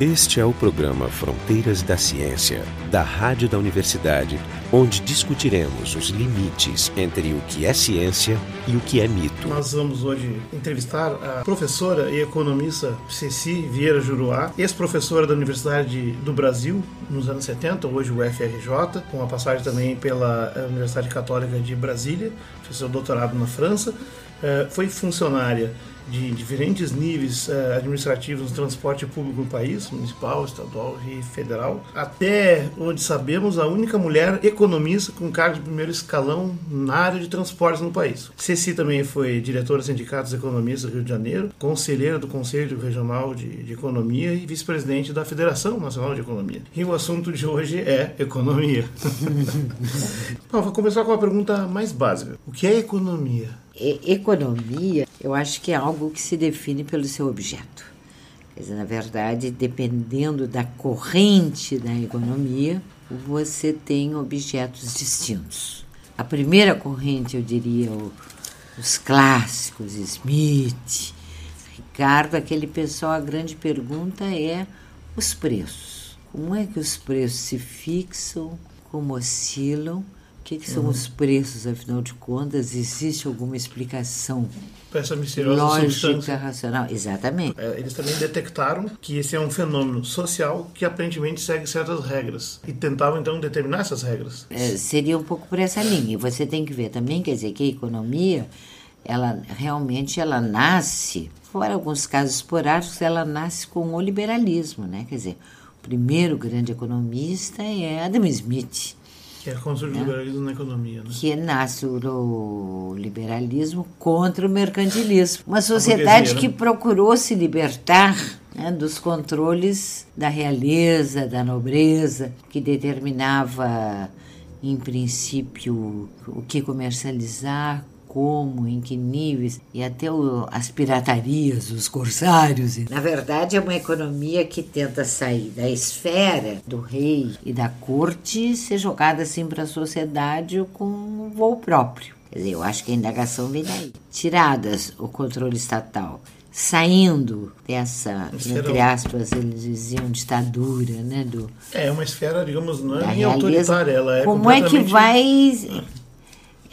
Este é o programa Fronteiras da Ciência, da Rádio da Universidade, onde discutiremos os limites entre o que é ciência e o que é mito. Nós vamos hoje entrevistar a professora e economista Ceci Vieira Juruá, ex-professora da Universidade do Brasil nos anos 70, hoje o FRJ, com uma passagem também pela Universidade Católica de Brasília, fez seu doutorado na França, eh, foi funcionária de diferentes níveis uh, administrativos no transporte público no país, municipal, estadual e federal. Até onde sabemos, a única mulher economista com cargo de primeiro escalão na área de transportes no país. Ceci também foi diretora do Sindicato dos Economistas do Rio de Janeiro, conselheira do Conselho Regional de, de Economia e vice-presidente da Federação Nacional de Economia. E o assunto de hoje é economia. Bom, vou começar com a pergunta mais básica. O que é economia? Economia, eu acho que é algo que se define pelo seu objeto. Quer dizer, na verdade, dependendo da corrente da economia, você tem objetos distintos. A primeira corrente, eu diria, os clássicos, Smith, Ricardo, aquele pessoal, a grande pergunta é os preços. Como é que os preços se fixam, como oscilam que, que são uhum. os preços, afinal de contas? Existe alguma explicação essa misteriosa lógica, substância. racional? Exatamente. É, eles também detectaram que esse é um fenômeno social que aparentemente segue certas regras e tentavam então determinar essas regras. É, seria um pouco por essa linha. Você tem que ver também, quer dizer, que a economia, ela realmente ela nasce, fora alguns casos esporádicos, ela nasce com o liberalismo, né? Quer dizer, o primeiro grande economista é Adam Smith que é contra o né? liberalismo na economia. Né? Que nasce o liberalismo contra o mercantilismo. Uma sociedade né? que procurou se libertar né, dos controles da realeza, da nobreza, que determinava, em princípio, o que comercializar, como, em que níveis, e até o, as piratarias, os corsários. Na verdade, é uma economia que tenta sair da esfera do rei e da corte e ser jogada assim para a sociedade com um voo próprio. Quer dizer, eu acho que a indagação vem daí. Tiradas o controle estatal, saindo dessa, entre aspas, eles diziam ditadura, né? Do, é uma esfera, digamos, não é nem autoritária, ela é Como é que vai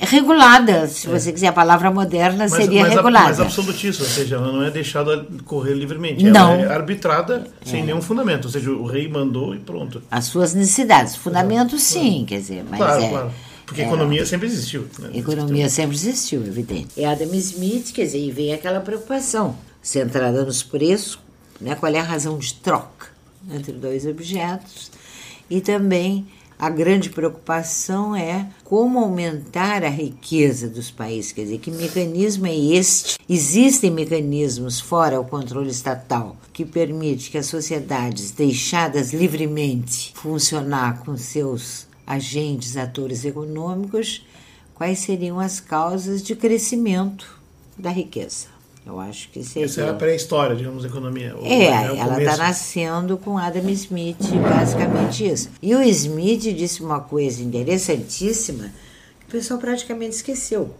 regulada, se é. você quiser, a palavra moderna mas, seria mas, regulada. Mas absolutista, ou seja, ela não é deixada correr livremente. Ela não. é arbitrada é. sem nenhum fundamento, ou seja, o rei mandou e pronto. As suas necessidades. Fundamento, Exato. sim, quer dizer, mas claro, é... Claro. Porque a economia sempre existiu. Né? Economia sempre existiu, evidente. E Adam Smith, quer dizer, e vem aquela preocupação centrada nos preços, né? qual é a razão de troca entre dois objetos, e também a grande preocupação é como aumentar a riqueza dos países. Quer dizer, que mecanismo é este? Existem mecanismos fora o controle estatal que permite que as sociedades deixadas livremente funcionar com seus agentes, atores econômicos, quais seriam as causas de crescimento da riqueza. Eu acho que seria. Essa é a pré-história, digamos, da economia. É, é ela está nascendo com Adam Smith, basicamente isso. E o Smith disse uma coisa interessantíssima que o pessoal praticamente esqueceu,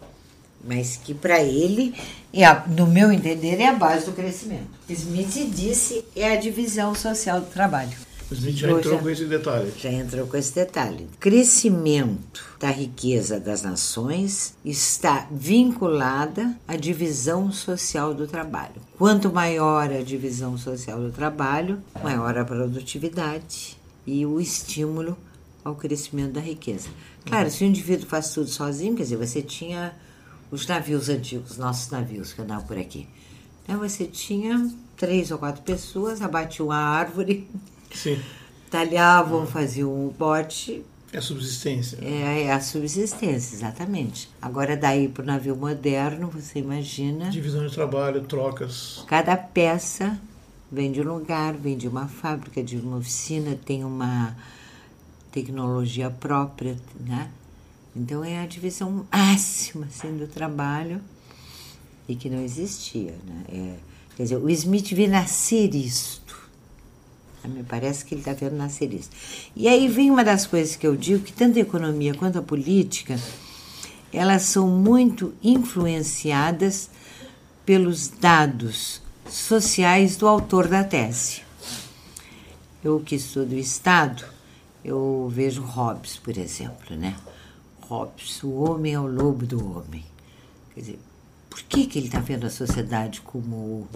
mas que para ele, é no meu entender, é a base do crescimento. Smith disse é a divisão social do trabalho. A gente já entrou com esse detalhe. Já entrou com esse detalhe. Crescimento da riqueza das nações está vinculada à divisão social do trabalho. Quanto maior a divisão social do trabalho, maior a produtividade e o estímulo ao crescimento da riqueza. Claro, uhum. se o indivíduo faz tudo sozinho, quer dizer, você tinha os navios antigos, nossos navios que andavam por aqui. Então você tinha três ou quatro pessoas, abatiam uma árvore Sim. Talhavam, faziam o bote. É a subsistência. É, é a subsistência, exatamente. Agora, daí para o navio moderno, você imagina. Divisão de trabalho, trocas. Cada peça vem de um lugar, vem de uma fábrica, de uma oficina, tem uma tecnologia própria, né? Então é a divisão máxima assim, do trabalho e que não existia, né? É, quer dizer, o Smith vê nascer isto me parece que ele está vendo nascer isso. E aí vem uma das coisas que eu digo, que tanto a economia quanto a política, elas são muito influenciadas pelos dados sociais do autor da tese. Eu que estudo o Estado, eu vejo Hobbes, por exemplo, né? Hobbes, o homem é o lobo do homem. Quer dizer, por que, que ele está vendo a sociedade como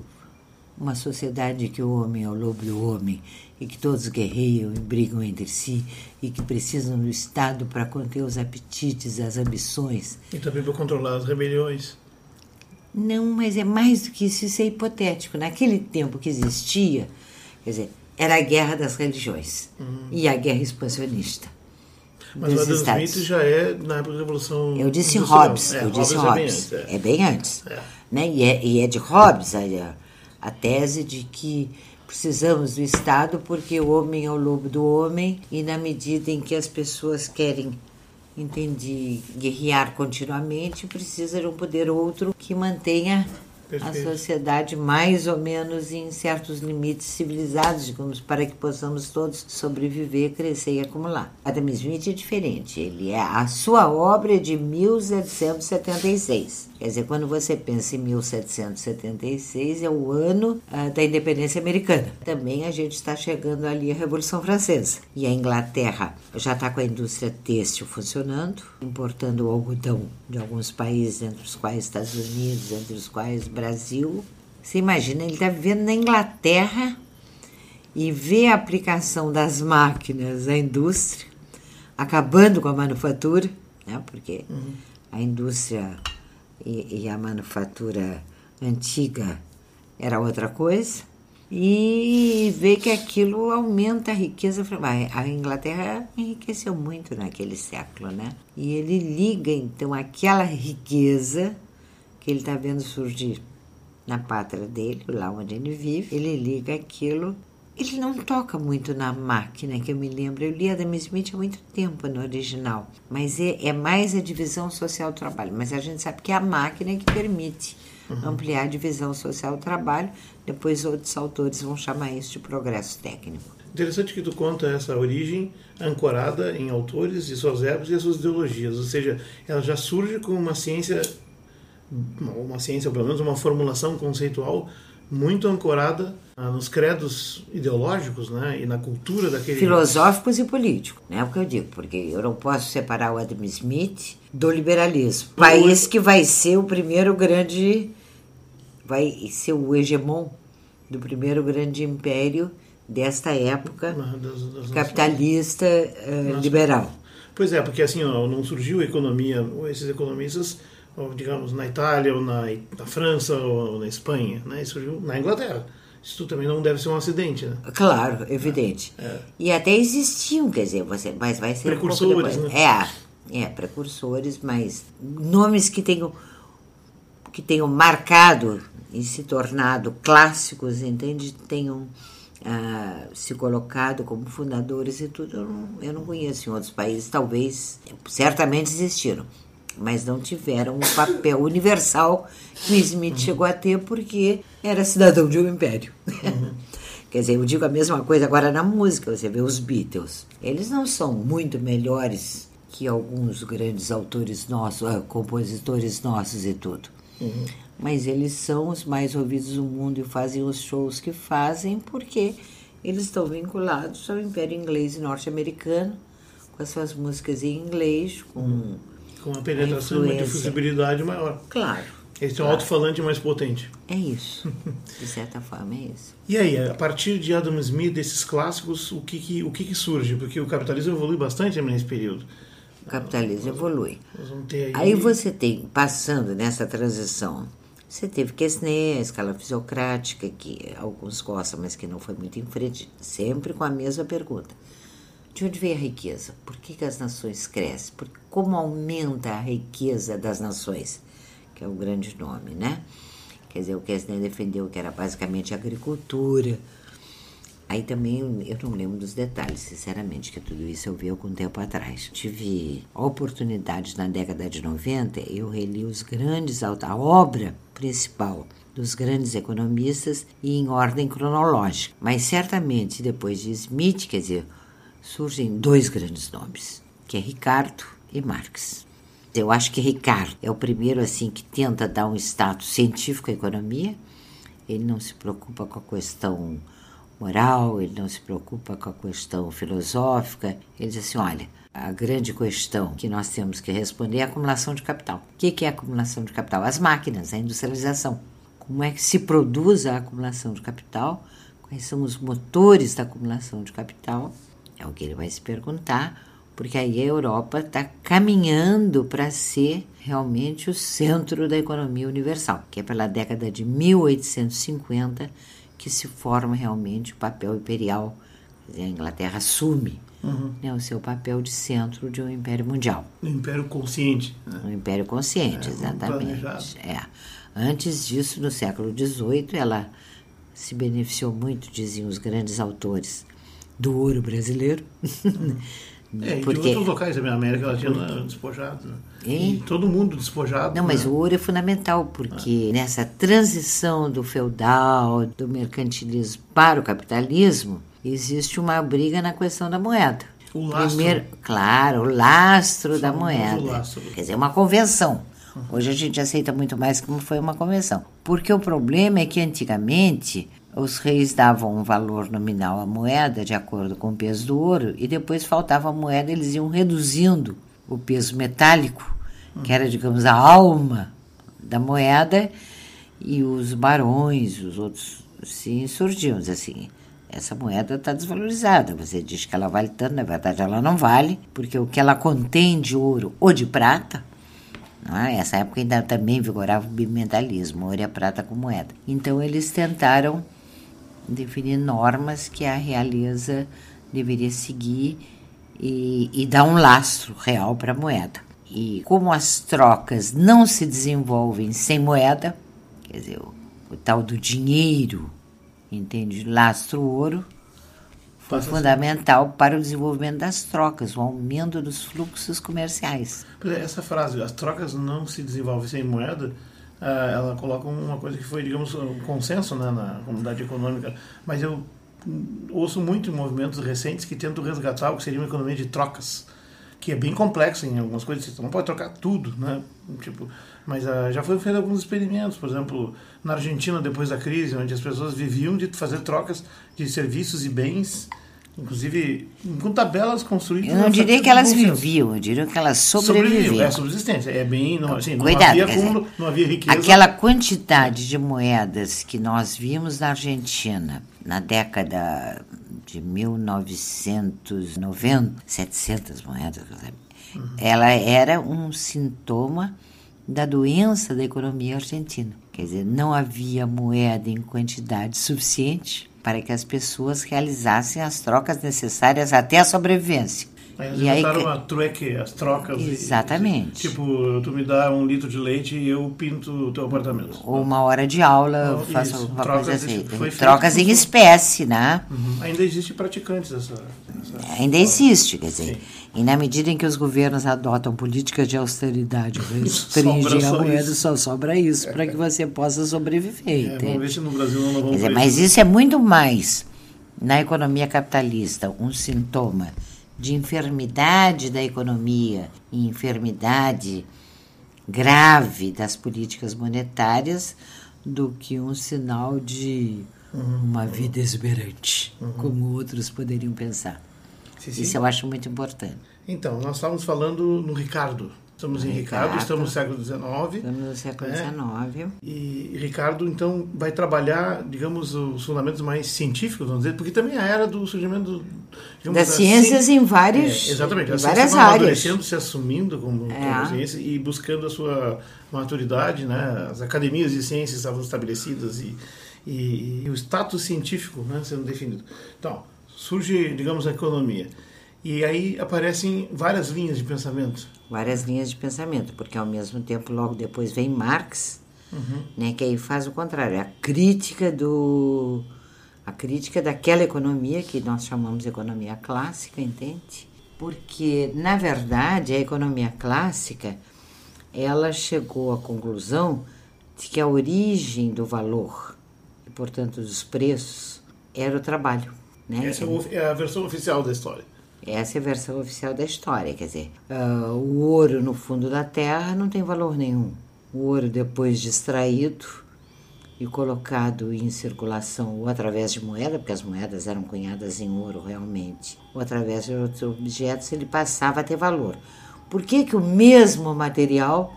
uma sociedade que o homem é o lobo do homem e que todos guerreiam e brigam entre si e que precisam do Estado para conter os apetites, as ambições. E também para controlar as rebeliões. Não, mas é mais do que isso, isso é hipotético. Naquele tempo que existia, quer dizer, era a guerra das religiões uhum. e a guerra expansionista. Mas o Adam Estados. Smith já é na época da Revolução Eu disse Hobbes, é, eu disse Hobbes. É bem antes. É. É bem antes é. Né? E, é, e é de Hobbes a, a tese de que precisamos do Estado porque o homem é o lobo do homem e na medida em que as pessoas querem entende guerrear continuamente precisa de um poder outro que mantenha Perfeito. a sociedade mais ou menos em certos limites civilizados, digamos, para que possamos todos sobreviver, crescer e acumular. Adam Smith é diferente. Ele é a sua obra é de 1776. Quer dizer, quando você pensa em 1776, é o ano ah, da independência americana. Também a gente está chegando ali à Revolução Francesa. E a Inglaterra já está com a indústria têxtil funcionando, importando o algodão de alguns países, entre os quais Estados Unidos, entre os quais Brasil. Você imagina, ele está vivendo na Inglaterra e vê a aplicação das máquinas à indústria, acabando com a manufatura, né? porque uhum. a indústria e, e a manufatura antiga era outra coisa, e vê que aquilo aumenta a riqueza. A Inglaterra enriqueceu muito naquele século, né? E ele liga então aquela riqueza que ele está vendo surgir na pátria dele, lá onde ele vive, ele liga aquilo ele não toca muito na máquina, que eu me lembro. Eu li Adam Smith há muito tempo no original, mas é, é mais a divisão social do trabalho. Mas a gente sabe que é a máquina que permite uhum. ampliar a divisão social do trabalho. Depois outros autores vão chamar isso de progresso técnico. Interessante que tu conta essa origem ancorada em autores e suas épocas e suas ideologias, ou seja, ela já surge como uma ciência, uma ciência, ou pelo menos uma formulação conceitual muito ancorada ah, nos credos ideológicos né, e na cultura daquele... Filosóficos e políticos, né? É o que eu digo, porque eu não posso separar o Adam Smith do liberalismo. País que vai ser o primeiro grande... vai ser o hegemon do primeiro grande império desta época das, das capitalista uh, liberal. Pois é, porque assim, ó, não surgiu economia, esses economistas ou, digamos, na Itália, ou na, na França, ou na Espanha, né? Isso surgiu na Inglaterra. Isso também não deve ser um acidente, né? Claro, evidente. É, é. E até existiam, quer dizer, você, mas vai ser precursores, um né? É, é, precursores, mas nomes que tenham que tenham marcado e se tornado clássicos, entende? Tenham ah, se colocado como fundadores e tudo, eu não, eu não conheço em outros países, talvez, certamente existiram mas não tiveram um papel universal que o Smith chegou a ter porque era cidadão de um império. Uhum. Quer dizer, eu digo a mesma coisa agora na música, você vê os Beatles. Eles não são muito melhores que alguns grandes autores nossos, uh, compositores nossos e tudo. Uhum. Mas eles são os mais ouvidos do mundo e fazem os shows que fazem porque eles estão vinculados ao Império Inglês e Norte-Americano, com as suas músicas em inglês, com uhum com uma penetração uma difusibilidade maior. Claro. Esse é um alto-falante mais potente. É isso. De certa forma, é isso. E aí, a partir de Adam Smith, desses clássicos, o que, que o que, que, surge? Porque o capitalismo evolui bastante nesse período. O capitalismo evolui. Aí... aí... você tem, passando nessa transição, você teve Quesnay, a escala fisiocrática, que alguns gostam, mas que não foi muito em frente, sempre com a mesma pergunta. De onde vem a riqueza? Por que, que as nações crescem? Por, como aumenta a riqueza das nações? Que é o grande nome, né? Quer dizer, o Kessner defendeu que era basicamente agricultura. Aí também eu não lembro dos detalhes, sinceramente, que tudo isso eu vi algum tempo atrás. Tive a oportunidade na década de 90, eu reli os grandes, a obra principal dos grandes economistas e em ordem cronológica. Mas certamente depois de Smith, quer dizer, surgem dois grandes nomes, que é Ricardo e Marx. Eu acho que Ricardo é o primeiro assim que tenta dar um status científico à economia. Ele não se preocupa com a questão moral, ele não se preocupa com a questão filosófica. Ele diz assim: olha, a grande questão que nós temos que responder é a acumulação de capital. O que é a acumulação de capital? As máquinas, a industrialização. Como é que se produz a acumulação de capital? Quais são os motores da acumulação de capital? É o que ele vai se perguntar, porque aí a Europa está caminhando para ser realmente o centro da economia universal, que é pela década de 1850 que se forma realmente o papel imperial. A Inglaterra assume uhum. né, o seu papel de centro de um império mundial. Um império consciente. Né? Um império consciente, é, exatamente. É. Antes disso, no século XVIII, ela se beneficiou muito, diziam os grandes autores, do ouro brasileiro. Uhum. É, porque... de outros locais da América Latina despojado. Né? E todo mundo despojado. Não, né? mas o ouro é fundamental, porque ah. nessa transição do feudal, do mercantilismo para o capitalismo, existe uma briga na questão da moeda. O lastro. Primeiro, claro, o lastro da moeda. Lastro. Quer dizer, uma convenção. Hoje a gente aceita muito mais como foi uma convenção. Porque o problema é que antigamente os reis davam um valor nominal à moeda de acordo com o peso do ouro e depois faltava moeda, eles iam reduzindo o peso metálico, que era, digamos, a alma da moeda, e os barões, os outros se insurgiam, assim, essa moeda está desvalorizada. Você diz que ela vale tanto, na verdade ela não vale, porque o que ela contém de ouro ou de prata, é? essa época ainda também vigorava o bimetallismo, ouro e prata com moeda. Então eles tentaram definir normas que a realeza deveria seguir e, e dar um lastro real para a moeda. E como as trocas não se desenvolvem sem moeda, quer dizer, o, o tal do dinheiro, entende? Lastro ouro, foi Passa fundamental assim. para o desenvolvimento das trocas, o aumento dos fluxos comerciais. Essa frase, as trocas não se desenvolvem sem moeda, ela coloca uma coisa que foi, digamos, um consenso né, na comunidade econômica, mas eu ouço muito movimentos recentes que tentam resgatar o que seria uma economia de trocas, que é bem complexo em algumas coisas, você não pode trocar tudo, né? Tipo, mas uh, já foi feito alguns experimentos, por exemplo, na Argentina depois da crise, onde as pessoas viviam de fazer trocas de serviços e bens inclusive com tabelas construídas. Eu não diria que elas viviam, eu diria que elas sobreviviam. Sobreviviam, é subsistência, é bem, não, assim, não Cuidado, havia acúmulo, não havia riqueza. Aquela quantidade de moedas que nós vimos na Argentina na década de 1990, 700 moedas, uhum. ela era um sintoma da doença da economia argentina. Quer dizer, não havia moeda em quantidade suficiente para que as pessoas realizassem as trocas necessárias até a sobrevivência. Mas e aí uma trueque, as trocas. Exatamente. E, tipo, tu me dá um litro de leite e eu pinto o teu apartamento. Ou uma hora de aula, eu faço isso. alguma trocas coisa assim. Trocas em espécie, né? Uhum. Ainda existe praticantes dessa. dessa Ainda existe, quer dizer. Sim. E na medida em que os governos adotam políticas de austeridade, restringem a moeda, só sobra isso para que você possa sobreviver. É, vamos ver se no Brasil não vamos dizer, Mas isso é muito mais, na economia capitalista, um sintoma de enfermidade da economia e enfermidade grave das políticas monetárias do que um sinal de uma vida exuberante, uhum. como outros poderiam pensar. Sim, sim. Isso eu acho muito importante. Então, nós estávamos falando no Ricardo, Estamos em Ricardo, Ricardo, estamos no século XIX. Estamos no século XIX. Né? E Ricardo, então, vai trabalhar, digamos, os fundamentos mais científicos, vamos dizer, porque também a era do surgimento do, das ciências em várias, é, exatamente, em várias áreas. se assumindo como, é. ciência e buscando a sua maturidade, né? As academias de ciências estavam estabelecidas e, e, e o status científico né, sendo definido. Então, surge, digamos, a economia. E aí aparecem várias linhas de pensamento. Várias linhas de pensamento, porque ao mesmo tempo, logo depois vem Marx, uhum. né, que aí faz o contrário, a crítica do a crítica daquela economia que nós chamamos de economia clássica, entende? Porque na verdade a economia clássica ela chegou à conclusão de que a origem do valor, e portanto dos preços, era o trabalho. Né? Essa é a versão oficial da história. Essa é a versão oficial da história, quer dizer, uh, o ouro no fundo da terra não tem valor nenhum. O ouro depois de extraído e colocado em circulação ou através de moeda, porque as moedas eram cunhadas em ouro realmente, ou através de outros objetos, ele passava a ter valor. Por que, que o mesmo material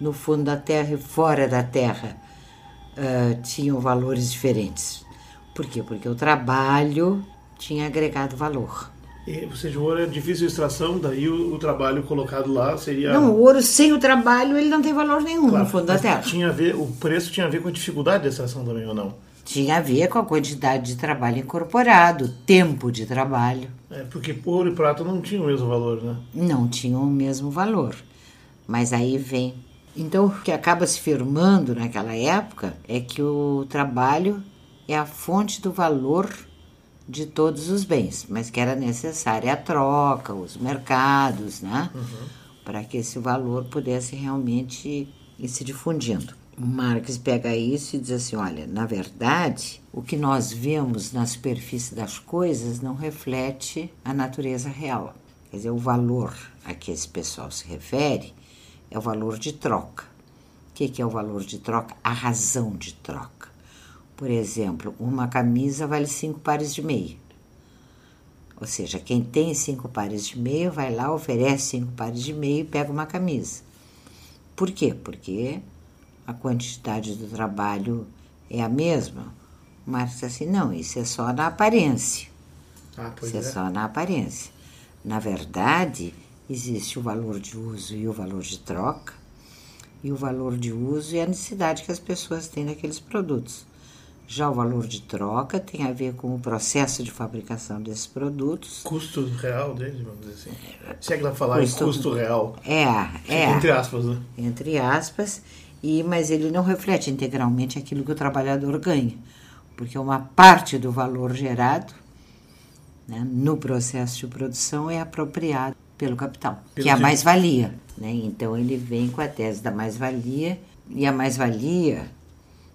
no fundo da Terra e fora da Terra uh, tinham valores diferentes? Por quê? Porque o trabalho tinha agregado valor. E, ou seja, o ouro é difícil de extração, daí o, o, trabalho colocado lá seria. Não, o ouro sem o trabalho ele não tem valor nenhum claro, no fundo da terra. Tinha a ver, o preço tinha a ver com a dificuldade de extração também, ou não? Tinha a ver com a quantidade de trabalho incorporado, tempo de trabalho. É, porque ouro e prata não tinham o mesmo valor, né? Não tinham o mesmo valor. Mas aí vem. Então, o que acaba se firmando naquela época é que o trabalho é a fonte do valor de todos os bens, mas que era necessária a troca, os mercados, né? Uhum. Para que esse valor pudesse realmente ir se difundindo. O Marx pega isso e diz assim: olha, na verdade, o que nós vemos na superfície das coisas não reflete a natureza real. Quer dizer, o valor a que esse pessoal se refere é o valor de troca. O que é o valor de troca? A razão de troca. Por exemplo, uma camisa vale cinco pares de meia. Ou seja, quem tem cinco pares de meia vai lá, oferece cinco pares de meia e pega uma camisa. Por quê? Porque a quantidade do trabalho é a mesma. Mas assim, não, isso é só na aparência. Ah, isso é. é só na aparência. Na verdade, existe o valor de uso e o valor de troca, e o valor de uso e a necessidade que as pessoas têm daqueles produtos. Já o valor de troca tem a ver com o processo de fabricação desses produtos. Custo real deles, vamos dizer assim. Se é que dá falar custo, em custo real. É, é. Entre aspas, né? Entre aspas. E, mas ele não reflete integralmente aquilo que o trabalhador ganha, porque uma parte do valor gerado né, no processo de produção é apropriado pelo capital, pelo que é a mais-valia. Né? Então ele vem com a tese da mais-valia, e a mais-valia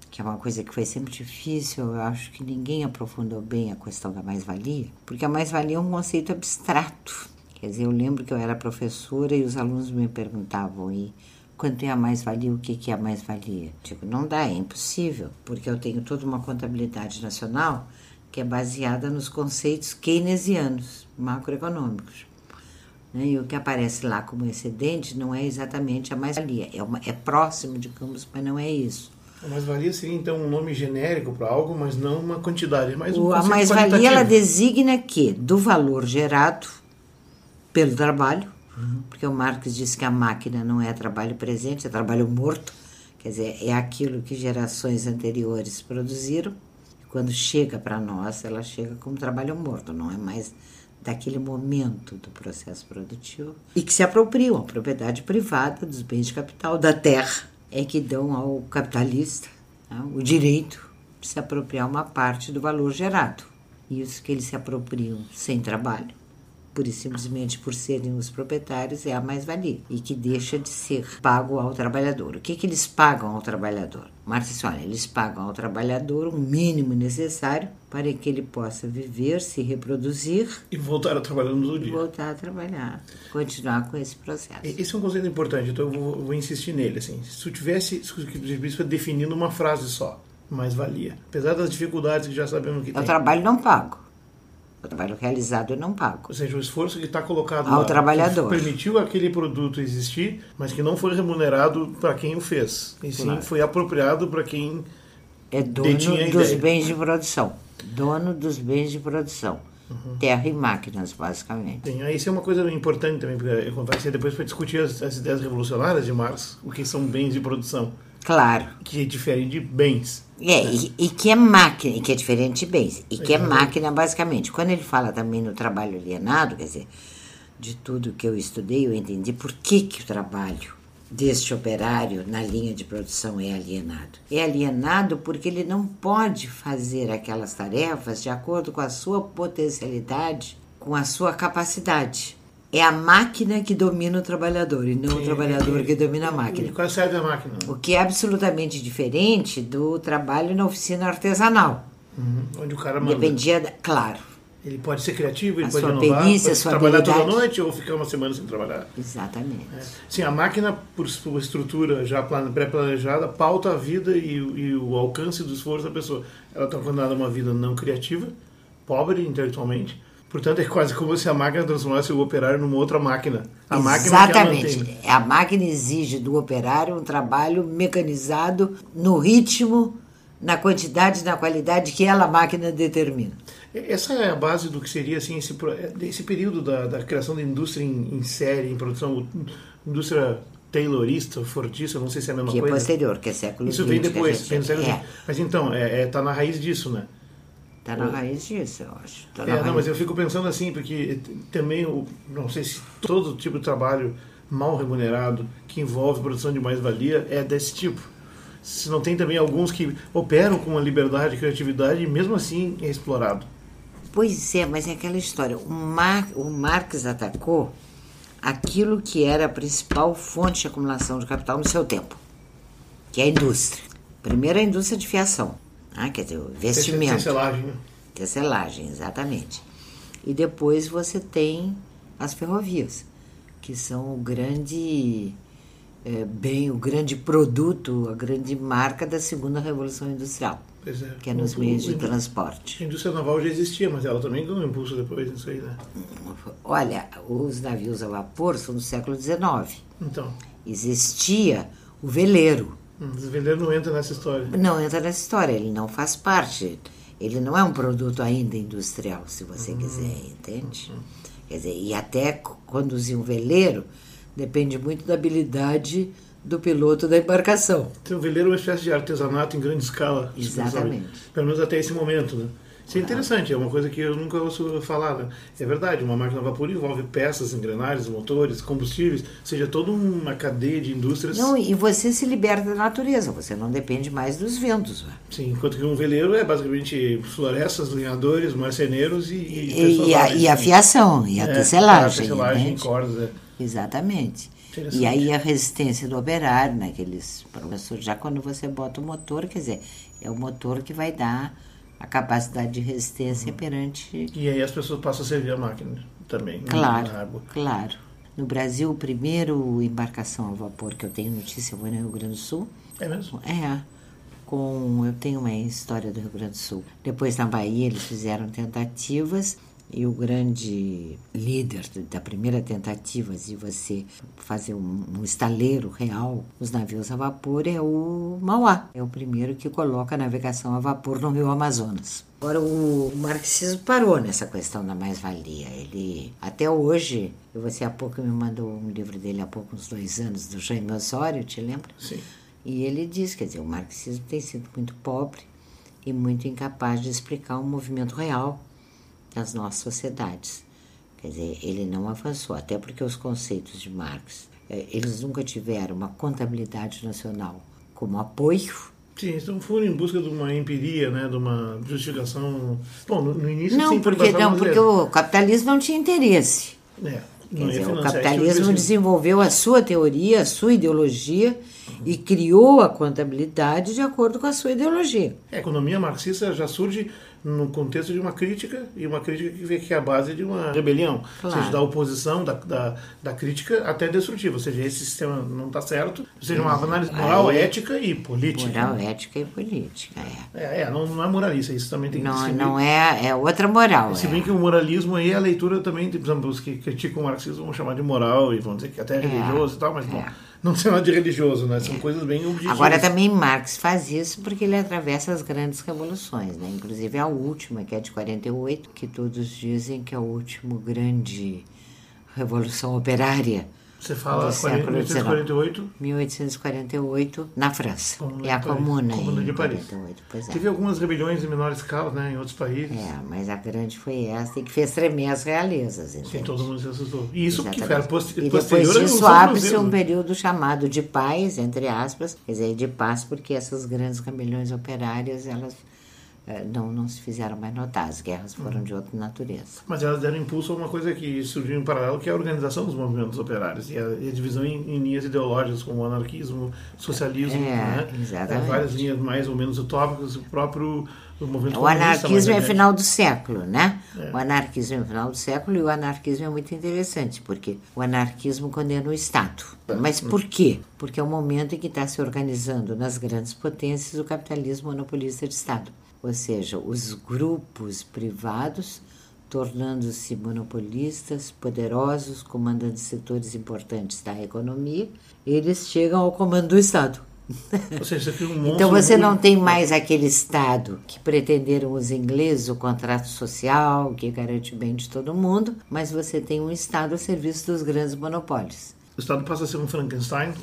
que é uma coisa que foi sempre difícil, eu acho que ninguém aprofundou bem a questão da mais-valia, porque a mais-valia é um conceito abstrato. Quer dizer, eu lembro que eu era professora e os alunos me perguntavam, e quanto é a mais-valia, o que é a mais-valia? Digo, não dá, é impossível, porque eu tenho toda uma contabilidade nacional que é baseada nos conceitos keynesianos, macroeconômicos. Né? E o que aparece lá como excedente não é exatamente a mais-valia, é, é próximo, digamos, mas não é isso. A mais-valia seria então um nome genérico para algo, mas não uma quantidade, mas um A mais-valia ela designa que do valor gerado pelo trabalho, uhum. porque o Marx disse que a máquina não é trabalho presente, é trabalho morto, quer dizer, é aquilo que gerações anteriores produziram. E quando chega para nós, ela chega como trabalho morto, não é mais daquele momento do processo produtivo e que se apropriam a propriedade privada dos bens de capital da terra é que dão ao capitalista né, o direito de se apropriar uma parte do valor gerado. Isso que eles se apropriam sem trabalho, e simplesmente por serem os proprietários, é a mais-valia e que deixa de ser pago ao trabalhador. O que, que eles pagam ao trabalhador? Marx disse, olha, eles pagam ao trabalhador o mínimo necessário para que ele possa viver, se reproduzir. E voltar a trabalhar no dia. Voltar a trabalhar, continuar com esse processo. Esse é um conceito importante, então eu vou, vou insistir nele. Assim, se tu tivesse, se o definindo uma frase só, mais valia. Apesar das dificuldades que já sabemos que é tem. O trabalho não pago. O trabalho realizado eu não pago. Ou seja, o esforço que está colocado ao lá, trabalhador. permitiu aquele produto existir, mas que não foi remunerado para quem o fez. E sim claro. foi apropriado para quem é dono dos bens de produção. Dono dos bens de produção. Uhum. Terra e máquinas, basicamente. Sim, isso é uma coisa importante também, porque vai ser depois para discutir as, as ideias revolucionárias de Marx, o que são bens de produção. Claro. Que é diferente de bens. É, e, e, que é máquina, e que é diferente de bens. E que é máquina, basicamente. Quando ele fala também no trabalho alienado, quer dizer, de tudo que eu estudei, eu entendi por que, que o trabalho deste operário na linha de produção é alienado. É alienado porque ele não pode fazer aquelas tarefas de acordo com a sua potencialidade, com a sua capacidade. É a máquina que domina o trabalhador e não o trabalhador que domina a máquina. Qual serve a máquina? O que é absolutamente diferente do trabalho na oficina artesanal. Uhum, onde o cara manda. Dependia, da, claro, Ele pode ser criativo, ele A pode sua inovar, perícia, pode sua trabalhar toda habilidade. noite ou ficar uma semana sem trabalhar. Exatamente. Sim, a máquina, por sua estrutura já plan- pré-planejada, pauta a vida e, o- e o alcance do esforço da pessoa. Ela está condenada a uma vida não criativa, pobre intelectualmente. Portanto, é quase como se a máquina transformasse o operário numa outra máquina. A máquina que Exatamente. mantém. A máquina exige do operário um trabalho mecanizado no ritmo, na quantidade na qualidade que ela, a máquina, determina. Essa é a base do que seria assim, esse, esse período da, da criação da indústria em, em série, em produção, indústria taylorista, fordista, não sei se é a mesma Que é coisa. posterior, que é século Isso vem que depois, vem no século É, XX. Mas então, é, é, tá na raiz disso, né? Tá na raiz disso, eu acho. Tá É, não, mas eu fico pensando assim, porque também, o- não sei se todo tipo de trabalho mal remunerado que envolve produção de mais-valia é desse tipo. Se não tem também alguns que operam com uma liberdade e criatividade e mesmo assim é explorado. Pois é, mas é aquela história. O, Mar, o Marx atacou aquilo que era a principal fonte de acumulação de capital no seu tempo, que é a indústria. Primeiro a indústria de fiação, ah, quer dizer, o investimento. Tecelagem, né? Tecelagem, exatamente. E depois você tem as ferrovias, que são o grande eh, bem, o grande produto, a grande marca da segunda revolução industrial, é. que é nos O- meios o- de A transporte. indústria naval já existia, mas ela também deu um impulso depois nisso aí, né? Olha, os navios a vapor são do século XIX. Então, Existia o veleiro. O veleiro não entra nessa história. Não entra nessa história, ele não faz parte. Ele não é um produto ainda industrial, se você quiser, entende? Quer dizer, e até conduzir um veleiro depende muito da habilidade do piloto da embarcação. Então, o veleiro é uma espécie de artesanato em grande escala. Exatamente. Pelo menos até esse momento, né? Isso é interessante, é uma coisa que eu nunca ouço falar. Né? É verdade, uma máquina a vapor envolve peças, engrenagens, motores, combustíveis, seja, toda uma cadeia de indústrias. Não, e você se liberta da natureza, você não depende mais dos ventos. ué. Sim, enquanto que um veleiro é basicamente florestas, lenhadores, marceneiros e, e, E, e a, e a né? fiação, e a É, tecelagem. a tecelagem, cordas, é. Exatamente. E aí a resistência do operário, naqueles professores, já quando você bota o motor, quer dizer, é o motor que vai dar a capacidade de Uhum. resistência perante. E aí as pessoas passam a servir a máquina também. Claro, na água. claro. No Brasil, o primeiro embarcação a vapor que eu tenho notícia foi no Rio Grande do Sul. É mesmo? É, com eu tenho uma história do Rio Grande do Sul. Depois na Bahia eles fizeram tentativas e o grande líder da primeira tentativa de você fazer um, um estaleiro real nos navios a vapor é o Mauá. É o primeiro que coloca a navegação a vapor no Rio Amazonas. Agora o marxismo parou nessa questão da mais-valia. Ele até hoje, você há pouco me mandou um livro dele há pouco uns dois anos do Jaime Osório, te lembra? Sim. E ele diz, quer dizer, o marxismo tem sido muito pobre e muito incapaz de explicar um movimento real das nossas sociedades. Quer dizer, ele não avançou, até porque os conceitos de Marx, eh, eles nunca tiveram uma contabilidade nacional como apoio. Sim, então foram em busca de uma empiria, né, de uma justificação. Bom, no, no início Não, porque, não, porque o capitalismo não tinha interesse. É, não dizer, o capitalismo de- desenvolveu a sua teoria, a sua ideologia e criou a contabilidade de acordo com a sua ideologia. A economia marxista já surge no contexto de uma crítica, e uma crítica que vê que é a base de uma rebelião, ou Claro. seja, da oposição, da, da, da crítica até destrutiva, ou seja, esse sistema não está certo, ou seja, uma análise moral, ética e política. Moral, ética e política, é. É, é não, não é moralista, isso também tem que Não, distinguir. não é, é outra moral. Se é. bem que o moralismo aí, a leitura também, por exemplo, os que criticam o marxismo vão chamar de moral e vão dizer que até é religioso e tal, mas bom, é. Não tem nada de religioso, né? São coisas bem objetivas. Agora também Marx faz isso porque ele atravessa as grandes revoluções, né? Inclusive a última, que é de 48, que todos dizem que é o último grande revolução operária Você fala do século 1848, 1848 na França. Comuna é a Paris. Comuna, Comuna de Paris. 48, pois é. teve algumas rebeliões em menor escala, né, em outros países. É, mas a grande foi essa e que fez tremer as realezas, Sim, entende? todo mundo se assustou. E isso que Exatamente. era post E depois disso abre-se um período chamado de paz, entre aspas, quer dizer, de paz porque essas grandes rebeliões operárias, elas não, não se fizeram mais notar, as guerras foram de outra natureza. Mas elas deram impulso a uma coisa que surgiu em paralelo, que é a organização dos movimentos operários e a, e a divisão em, em, linhas ideológicas, como o anarquismo, socialismo, é, né? exatamente. várias linhas mais ou menos utópicas, o próprio o movimento O anarquismo é final do século, né? É. O anarquismo é final do século e o anarquismo é muito interessante, porque o anarquismo condena o Estado. Mas por quê? Porque é o momento em que está se organizando nas grandes potências o capitalismo monopolista de Estado ou seja, os grupos privados tornando-se monopolistas, poderosos, comandando setores importantes da economia, eles chegam ao comando do Estado. Seja, um então você não tem mais aquele Estado que pretenderam os ingleses, o contrato social, que garante o bem de todo mundo, mas você tem um Estado a serviço dos grandes monopólios. O Estado passa a ser um Frankenstein,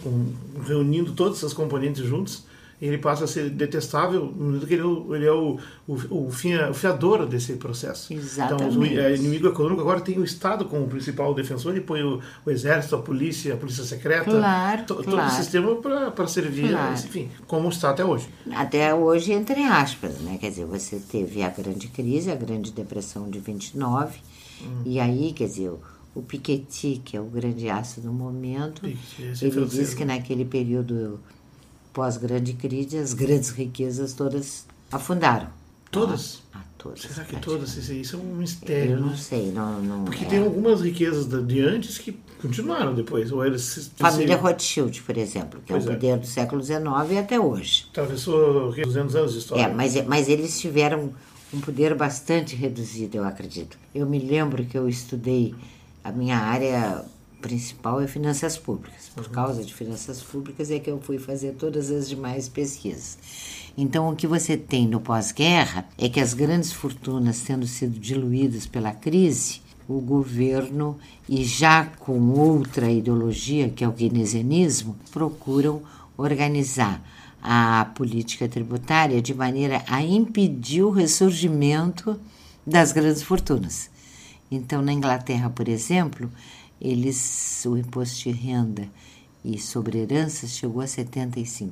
reunindo todas essas componentes juntos ele passa a ser detestável no momento que ele, é ele é o, o, o, fia, o fiador desse processo. Exatamente. Então, o é, inimigo econômico agora tem o Estado como principal defensor e põe o, o exército, a polícia, a polícia secreta, claro, to, claro. todo o sistema para servir, claro. enfim, como está até hoje. Até hoje, entre aspas, né? Quer dizer, você teve a grande crise, a grande depressão de 29, hum. e aí, quer dizer, o Piketty, que é o grande aço do momento, Piketty, ele diz que naquele período pós-grande crise, as grandes riquezas todas afundaram. Todas? Ah, todas. Será que todas? Isso é um mistério. Eu não né? sei, não. não Porque é. tem algumas riquezas de antes que continuaram depois. Ou eles, Família Rothschild, por exemplo, que pois é um poder é. do século XIX e até hoje. Atravessou 200 anos de história. É, mas, mas eles tiveram um poder bastante reduzido, eu acredito. Eu me lembro que eu estudei a minha área principal é finanças públicas. Por causa de finanças públicas é que eu fui fazer todas as demais pesquisas. Então, o que você tem no pós-guerra é que as grandes fortunas tendo sido diluídas pela crise, o governo, e já com outra ideologia, que é o keynesianismo, procuram organizar a política tributária de maneira a impedir o ressurgimento das grandes fortunas. Então, na Inglaterra, por exemplo, eles o imposto de renda e sobre heranças chegou a 75%.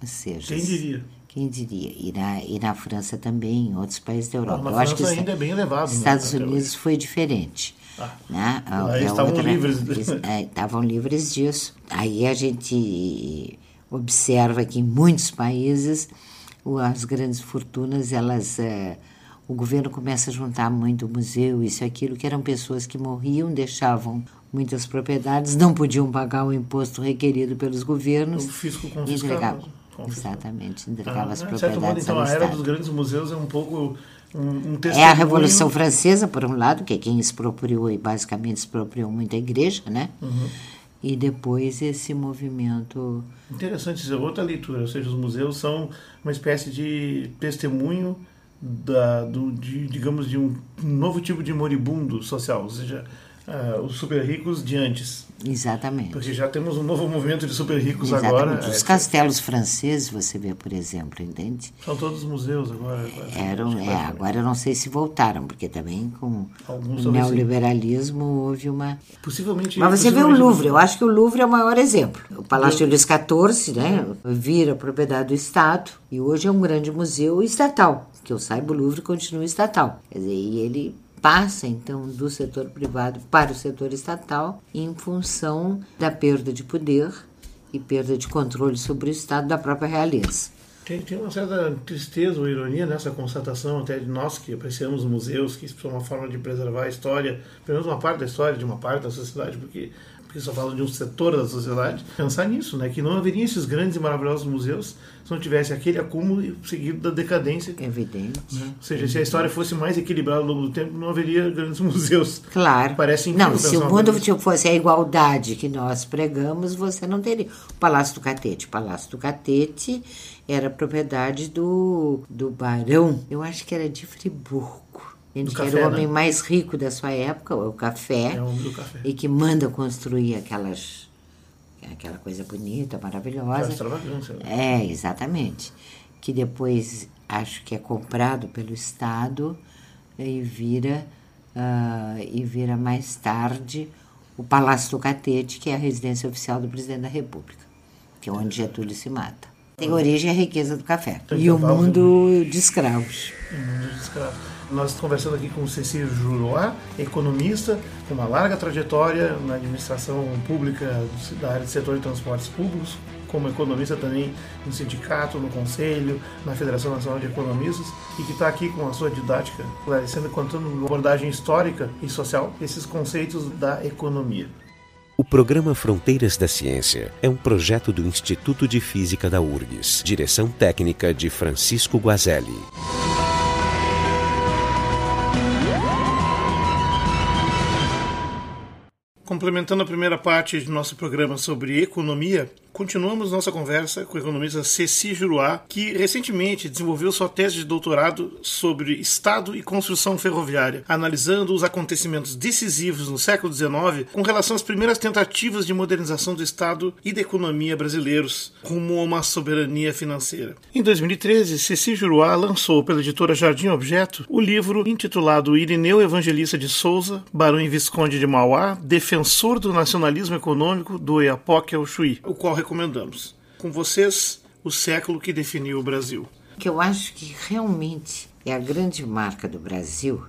Ou seja, quem diria? Quem diria? E na, e na França também, em outros países da Europa. Ah, Eu acho que ainda é bem elevado. Né, Estados né? Unidos foi diferente. Ah, né? a, eles estavam outra, livres. Eles, é, estavam livres disso. Aí a gente observa que em muitos países as grandes fortunas elas é, o governo começa a juntar muito museu, isso e aquilo, que eram pessoas que morriam, deixavam muitas propriedades, não podiam pagar o imposto requerido pelos governos. O fisco confiscava. Exatamente, entregava ah, as propriedades. De certo modo, então, a era dos grandes museus é um pouco um, um É a Revolução Francesa, por um lado, que é quem expropriou e basicamente expropriou muito a igreja, né? Uhum. E depois esse movimento. Interessante, outra leitura, ou seja, os museus são uma espécie de testemunho da, do, de, digamos, de um novo tipo de moribundo social, ou seja, uh, os super ricos de antes. Exatamente. Porque já temos um novo movimento de super ricos Exatamente. agora. Os é, castelos franceses, você vê, por exemplo, entende? São todos museus agora. Eram, é, agora eu não sei se voltaram, porque também com Alguns o neoliberalismo sim. houve uma. Possivelmente. Mas você possivelmente vê o Louvre, eu acho que o Louvre é o maior exemplo. O Palácio Luís XIV, né, vira propriedade do Estado e hoje é um grande museu estatal. Que eu saiba, o Louvre continua estatal. Quer dizer, e ele passa então do setor privado para o setor estatal em função da perda de poder e perda de controle sobre o Estado da própria realeza. Tem, tem uma certa tristeza ou ironia nessa constatação, até de nós que apreciamos museus, que são uma forma de preservar a história, pelo menos uma parte da história de uma parte da sociedade, porque porque só fala de um setor da sociedade, pensar nisso, né? Que não haveria esses grandes e maravilhosos museus se não tivesse aquele acúmulo seguido da decadência. Evidente. Né? Ou seja, Evidente. se a história fosse mais equilibrada ao longo do tempo, não haveria grandes museus. Claro. Parece Não, se o mundo fosse a igualdade que nós pregamos, você não teria. O Palácio do Catete. O Palácio do Catete era propriedade do, do barão, eu acho que era de Friburgo ele que era o homem né? mais rico da sua época, o café, é o café. e que manda construir aquelas aquela coisa bonita, maravilhosa. extravagância. Né? É, exatamente. Que depois acho que é comprado pelo Estado e vira uh, e vira mais tarde o Palácio do Catete, que é a residência oficial do presidente da República, que é onde Getúlio se mata. Tem origem a riqueza do café. E o mundo de escravos. O mundo de escravos. Nós conversando aqui com o Cecílio Juroá, economista com uma larga trajetória na administração pública da área de setor de transportes públicos, como economista também no sindicato, no conselho, na Federação Nacional de Economistas, e que está aqui com a sua didática, esclarecendo contando uma abordagem histórica e social esses conceitos da economia. O programa Fronteiras da Ciência é um projeto do Instituto de Física da URGS, direção técnica de Francisco Guazelli. Complementando a primeira parte do nosso programa sobre economia, Continuamos nossa conversa com o economista Ceci Juruá, que recentemente desenvolveu sua tese de doutorado sobre Estado e construção ferroviária, analisando os acontecimentos decisivos no século XIX com relação às primeiras tentativas de modernização do Estado e da economia brasileiros, rumo a uma soberania financeira. Em 2013, Ceci Juruá lançou pela editora Jardim Objeto o livro intitulado Irineu Evangelista de Souza, Barão e Visconde de Mauá, Defensor do Nacionalismo Econômico do Oiapoque ao Chuí, o qual recomendamos. Com vocês, o século que definiu o Brasil. Que eu acho que realmente é a grande marca do Brasil,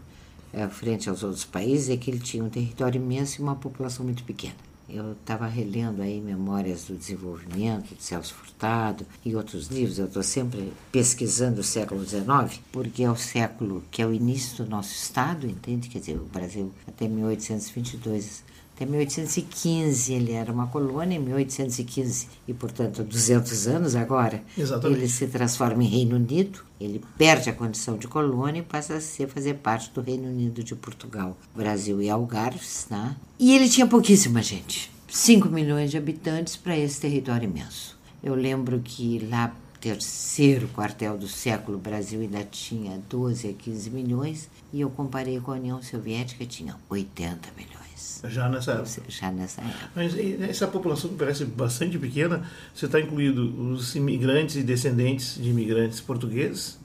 é, frente aos outros países, é que ele tinha um território imenso e uma população muito pequena. Eu estava relendo aí Memórias do Desenvolvimento de Celso Furtado e outros livros. Eu estou sempre pesquisando o século XIX, porque é o século que é o início do nosso Estado, entende? Quer dizer, o Brasil até 1822 até 1815 ele era uma colônia, em 1815, e portanto 200 anos agora, Exatamente. ele se transforma em Reino Unido, ele perde a condição de colônia e passa a ser, fazer parte do Reino Unido de Portugal, Brasil e Algarves. Né? E ele tinha pouquíssima gente, 5 milhões de habitantes para esse território imenso. Eu lembro que lá terceiro quartel do século, o Brasil ainda tinha 12 a 15 milhões, e eu comparei com a União Soviética, tinha 80 milhões. Já nessa época. Já nessa época. Mas essa população que parece bastante pequena, você está incluído os imigrantes e descendentes de imigrantes portugueses,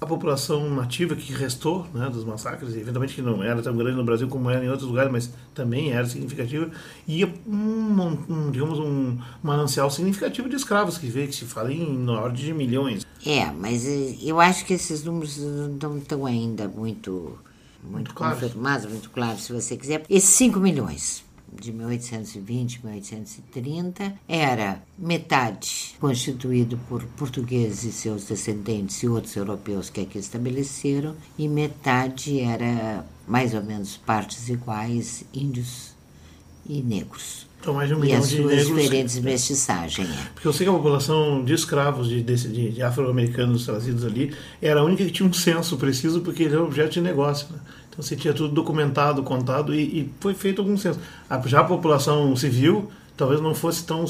a população nativa que restou né, dos massacres, eventualmente que não era tão grande no Brasil como era em outros lugares, mas também era significativa, e um, um, digamos, um manancial significativo de escravos que veio, que se fala em ordem de milhões. É, mas eh, eu acho que esses números não estão ainda muito muito, muito confirmados, muito claros, se você quiser. Esses 5 milhões de 1820, 1830, era metade constituído por portugueses e seus descendentes e outros europeus que aqui estabeleceram, e metade era mais ou menos partes iguais, índios e negros. Então, mais de um e milhão as de suas negros. diferentes mestiçagens. É. Porque eu sei que a população de escravos, de, de, de afro-americanos trazidos ali, era a única que tinha um censo preciso, porque ele era objeto de negócio. Né? Então você tinha tudo documentado, contado e, e, foi feito algum censo. Já a população civil talvez não fosse tão.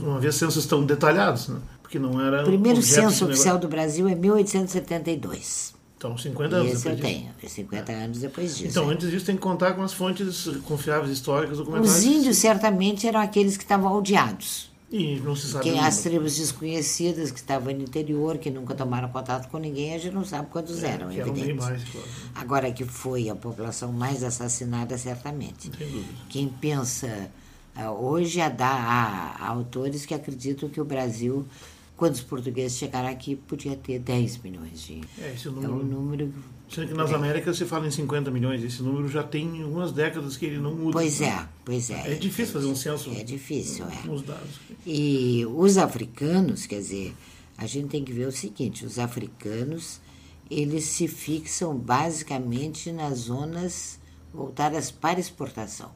não havia censos tão detalhados, né? porque não era. O primeiro censo oficial do Brasil é 1872. Então, 50 anos Esse eu disso. tenho, 50 anos depois disso. Então, é. antes disso, tem que contar com as fontes confiáveis históricas documentais. Os índios certamente eram aqueles que estavam aldeados. E não se sabe. Que o as tribos desconhecidas que estavam no interior, que nunca tomaram contato com ninguém, a gente não sabe quantos eram, É, eram evidente. mais, claro. Agora que foi a população mais assassinada, certamente. Quem pensa ah, hoje há, há, há autores que acreditam que o Brasil, quando os portugueses chegaram aqui, podia ter 10 milhões de. É, esse É um número. número. Sendo que nas Américas se fala em 50 milhões. Esse número já tem algumas décadas que ele não muda. Pois é, pois é. É difícil fazer um censo É difícil, é. com os dados. E os africanos, quer dizer, a gente tem que ver o seguinte: os africanos eles se fixam basicamente nas zonas voltadas para exportação.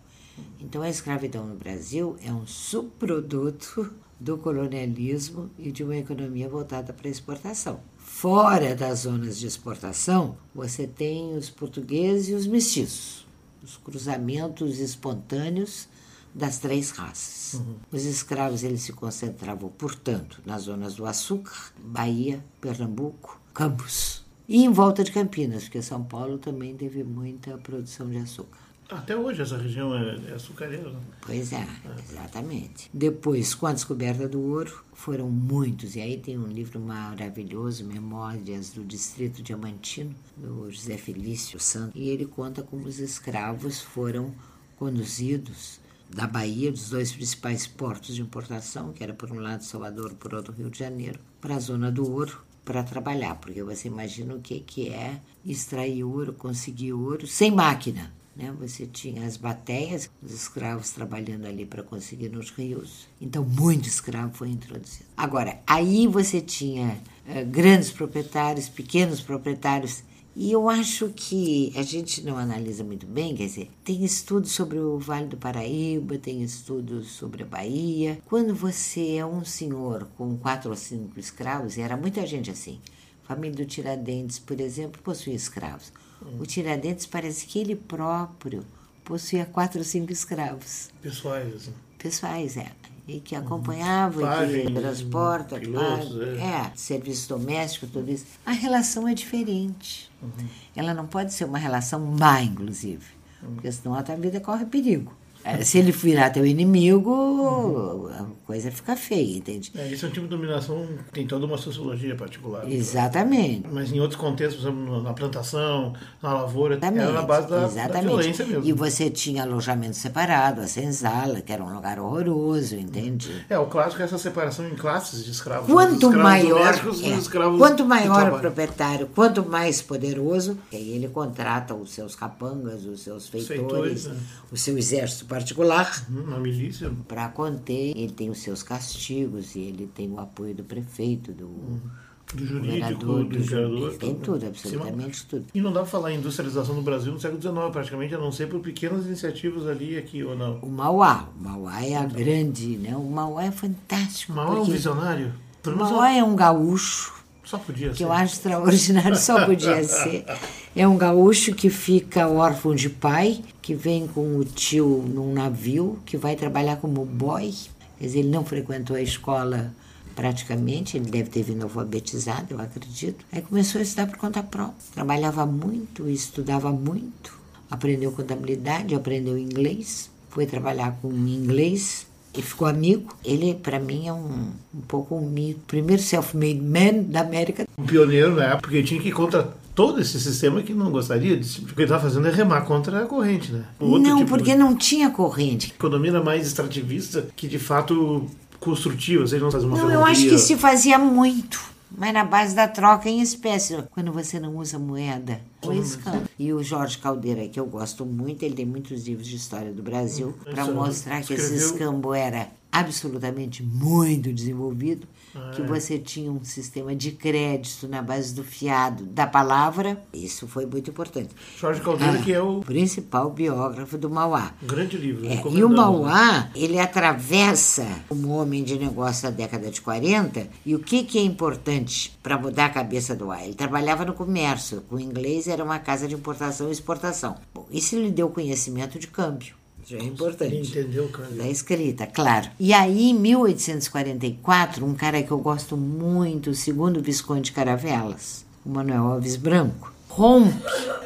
Então a escravidão no Brasil é um subproduto do colonialismo e de uma economia voltada para a exportação. Fora das zonas de exportação, você tem os portugueses e os mestiços, os cruzamentos espontâneos das três raças. Os escravos eles se concentravam, portanto, nas zonas do açúcar, Bahia, Pernambuco, Campos. E em volta de Campinas, porque São Paulo também teve muita produção de açúcar. Até hoje essa região é, é açucareira. Né? Pois é, exatamente. Depois, com a descoberta do ouro, foram muitos. E aí tem um livro maravilhoso, Memórias do Distrito Diamantino, do José Felício Santos. E ele conta como os escravos foram conduzidos da Bahia, dos dois principais portos de importação, que era por um lado Salvador, por outro Rio de Janeiro, para a zona do ouro para trabalhar, porque você imagina o que, que é extrair ouro, conseguir ouro sem máquina. Né? Você tinha as bateias, os escravos trabalhando ali para conseguir nos rios. Então, muito escravo foi introduzido. Agora, aí você tinha uh, grandes proprietários, pequenos proprietários e eu acho que a gente não analisa muito bem, quer dizer, tem estudos sobre o Vale do Paraíba, tem estudos sobre a Bahia. Quando você é um senhor com quatro ou cinco escravos, e era muita gente assim, família do Tiradentes, por exemplo, possuía escravos. O Tiradentes parece que ele próprio possuía quatro ou cinco escravos. Pessoais, assim. Pessoais, é e que acompanhava, Pagem, que transporta, pilotos, é. é, serviço doméstico, tudo isso. A relação é diferente. Ela não pode ser uma relação má, inclusive, porque senão a tua vida corre perigo. É, Se ele virar teu inimigo, a coisa fica feia, entende? É, esse é um tipo de dominação que tem toda uma sociologia particular. Exatamente. Mas em outros contextos, por exemplo, na plantação, na lavoura, Exatamente, era na base da, da exatamente. violência mesmo. E você tinha alojamento separado, a senzala, que era um lugar horroroso, entende? É, o clássico é essa separação em classes de escravos. Quanto Os escravos maior, é, quanto maior o proprietário, quanto mais poderoso, aí ele contrata os seus capangas, os seus feitores, feitores, né? o seu exército particular Hum, Na milícia. para conter. Ele tem os seus castigos e ele tem o apoio do prefeito, do Do jurídico, governador, do do imperador. tem tudo, absolutamente tudo. E não dá para falar em industrialização no Brasil no século XIX, praticamente, a não ser por pequenas iniciativas ali e aqui ou não. O Mauá, o Mauá é a grande, né? O Mauá é fantástico. Mal é um visionário. o Mauá é um gaúcho só podia que ser. eu acho extraordinário, só podia ser. É um gaúcho que fica órfão de pai, que vem com o tio num navio, que vai trabalhar como boy. Quer dizer, ele não frequentou a escola praticamente, ele deve ter vindo alfabetizado, eu acredito. Aí começou a estudar por conta própria. Trabalhava muito, estudava muito, aprendeu contabilidade, aprendeu inglês, foi trabalhar com inglês e ficou amigo. Ele, para mim, é um, um pouco um mito. Primeiro self-made man da América Um pioneiro época, porque tinha que ir contra todo esse sistema que não gostaria disso. O que ele estava fazendo é remar contra a corrente, né? Não, tipo porque de não tinha corrente. economia era mais extrativista que, de fato, construtiva. Vocês não fazem uma Não, eu acho ferrovia. que se fazia muito, mas na base da troca em espécie. Quando você não usa moeda, escambo. E o Jorge Caldeira, que eu gosto muito, ele tem muitos livros de história do Brasil, para Isso, mostrar que esse escreveu- escambo era absolutamente muito desenvolvido, Ah, que você tinha um sistema de crédito na base do fiado, da palavra. Isso foi muito importante. Jorge Caldeira, Ah, que é o principal biógrafo do Mauá. grande livro. É, e o recomendamos. Mauá, ele atravessa um homem de negócio da década de 40, e o que, que é importante para mudar a cabeça do Mauá? Ele trabalhava no comércio, o inglês era uma casa de importação e exportação. Bom, isso lhe deu conhecimento de câmbio, isso é Ele importante. entendeu, cara. Da escrita, claro. E aí, em 1844, um cara que eu gosto muito, o segundo Visconde de Caravelas, o Manuel Alves Branco, rompe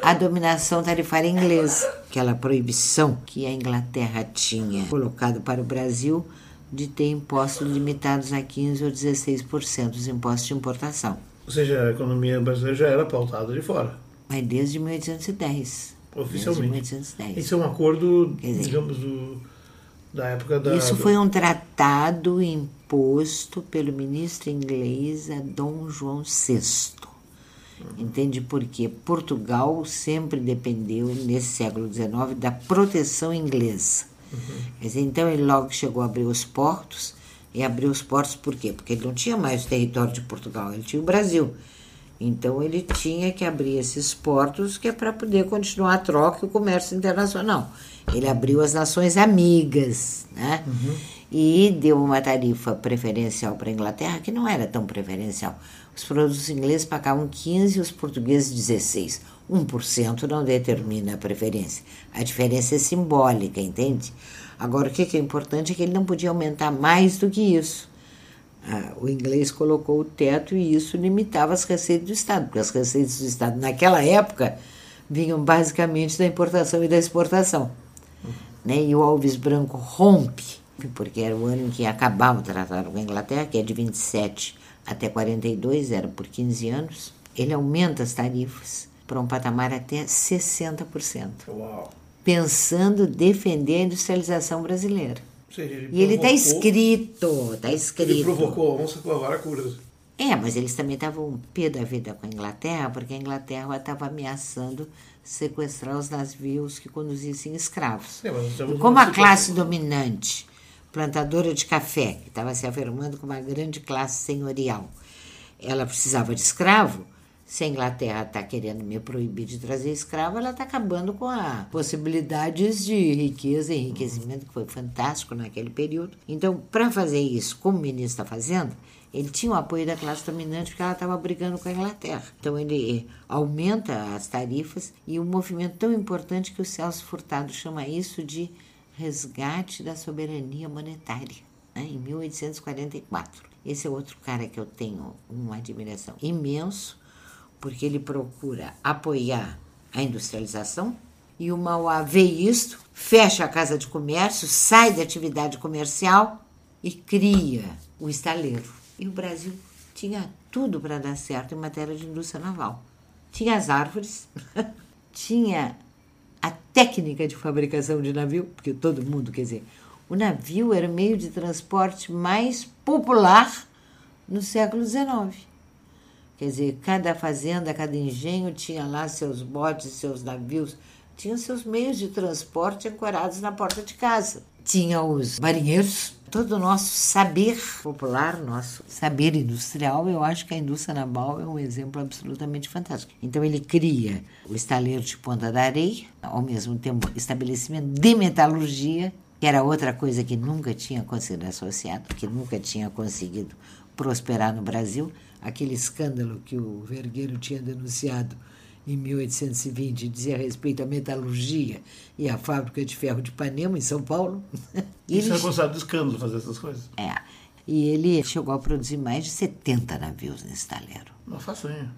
a dominação tarifária inglesa, aquela proibição que a Inglaterra tinha colocado para o Brasil de ter impostos limitados a 15 ou 16% dos impostos de importação. Ou seja, a economia brasileira já era pautada de fora, Mas desde 1810. Oficialmente. Desde 1810. Esse é um acordo, dizer- digamos, do, da época da. Isso foi um tratado imposto pelo ministro inglês a Dom João VI. Entende por quê? Portugal sempre dependeu, nesse século XIX, da proteção inglesa. Dizer, então ele logo chegou a abrir os portos, e abriu os portos por quê? Porque ele não tinha mais o território de Portugal, ele tinha o Brasil. Então ele tinha que abrir esses portos que é para poder continuar a troca e o comércio internacional. Ele abriu as nações amigas, né? E deu uma tarifa preferencial para a Inglaterra que não era tão preferencial. Os produtos ingleses pagavam 15 e os portugueses 16. 1% não determina a preferência. A diferença é simbólica, entende? Agora, o que é importante é que ele não podia aumentar mais do que isso. Ah, o inglês colocou o teto e isso limitava as receitas do Estado, porque as receitas do Estado naquela época vinham basicamente da importação e da exportação. Né? E o Alves Branco rompe, porque era o ano em que ia acabar o tratado com a Inglaterra, que é de 27 até 42, era por 15 anos. Ele aumenta as tarifas para um patamar até 60%. Uau. pensando defender a industrialização brasileira. Seja, ele E ele está escrito, está escrito. Ele provocou a onça com a vara curta. É, mas eles também estavam pé da vida com a Inglaterra, porque a Inglaterra estava ameaçando sequestrar os navios que conduzissem escravos. É, E como a classe dominante, plantadora de café, que estava se afirmando como uma grande classe senhorial, ela precisava de escravo, se a Inglaterra está querendo me proibir de trazer escravo, ela está acabando com as possibilidades de riqueza e enriquecimento, que foi fantástico naquele período. Então, para fazer isso, como o ministro está fazendo, ele tinha o apoio da classe dominante porque ela estava brigando com a Inglaterra. Então, ele aumenta as tarifas e um movimento tão importante que o Celso Furtado chama isso de resgate da soberania monetária, né, em 1844. Esse é outro cara que eu tenho uma admiração imenso, porque ele procura apoiar a industrialização e o Mauá vê isto, fecha a casa de comércio, sai da atividade comercial e cria o estaleiro. E o Brasil tinha tudo para dar certo em matéria de indústria naval. Tinha as árvores, tinha a técnica de fabricação de navio, porque todo mundo, quer dizer, o navio era o meio de transporte mais popular no século XIX. Quer dizer, cada fazenda, cada engenho tinha lá seus botes, seus navios, tinha seus meios de transporte ancorados na porta de casa. Tinha os marinheiros, todo o nosso saber popular, nosso saber industrial, eu acho que a indústria naval é um exemplo absolutamente fantástico. Então ele cria o estaleiro de Ponta da Areia, ao mesmo tempo estabelecimento de metalurgia, que era outra coisa que nunca tinha sido associado, que nunca tinha conseguido prosperar no Brasil. Aquele escândalo que o Vergueiro tinha denunciado em 1820 dizia respeito à metalurgia e à fábrica de ferro de Ipanema, em São Paulo. Isso ele- é considerado de escândalo fazer essas coisas. é, e ele chegou a produzir mais de 70 navios nesse estaleiro. Uma façanha.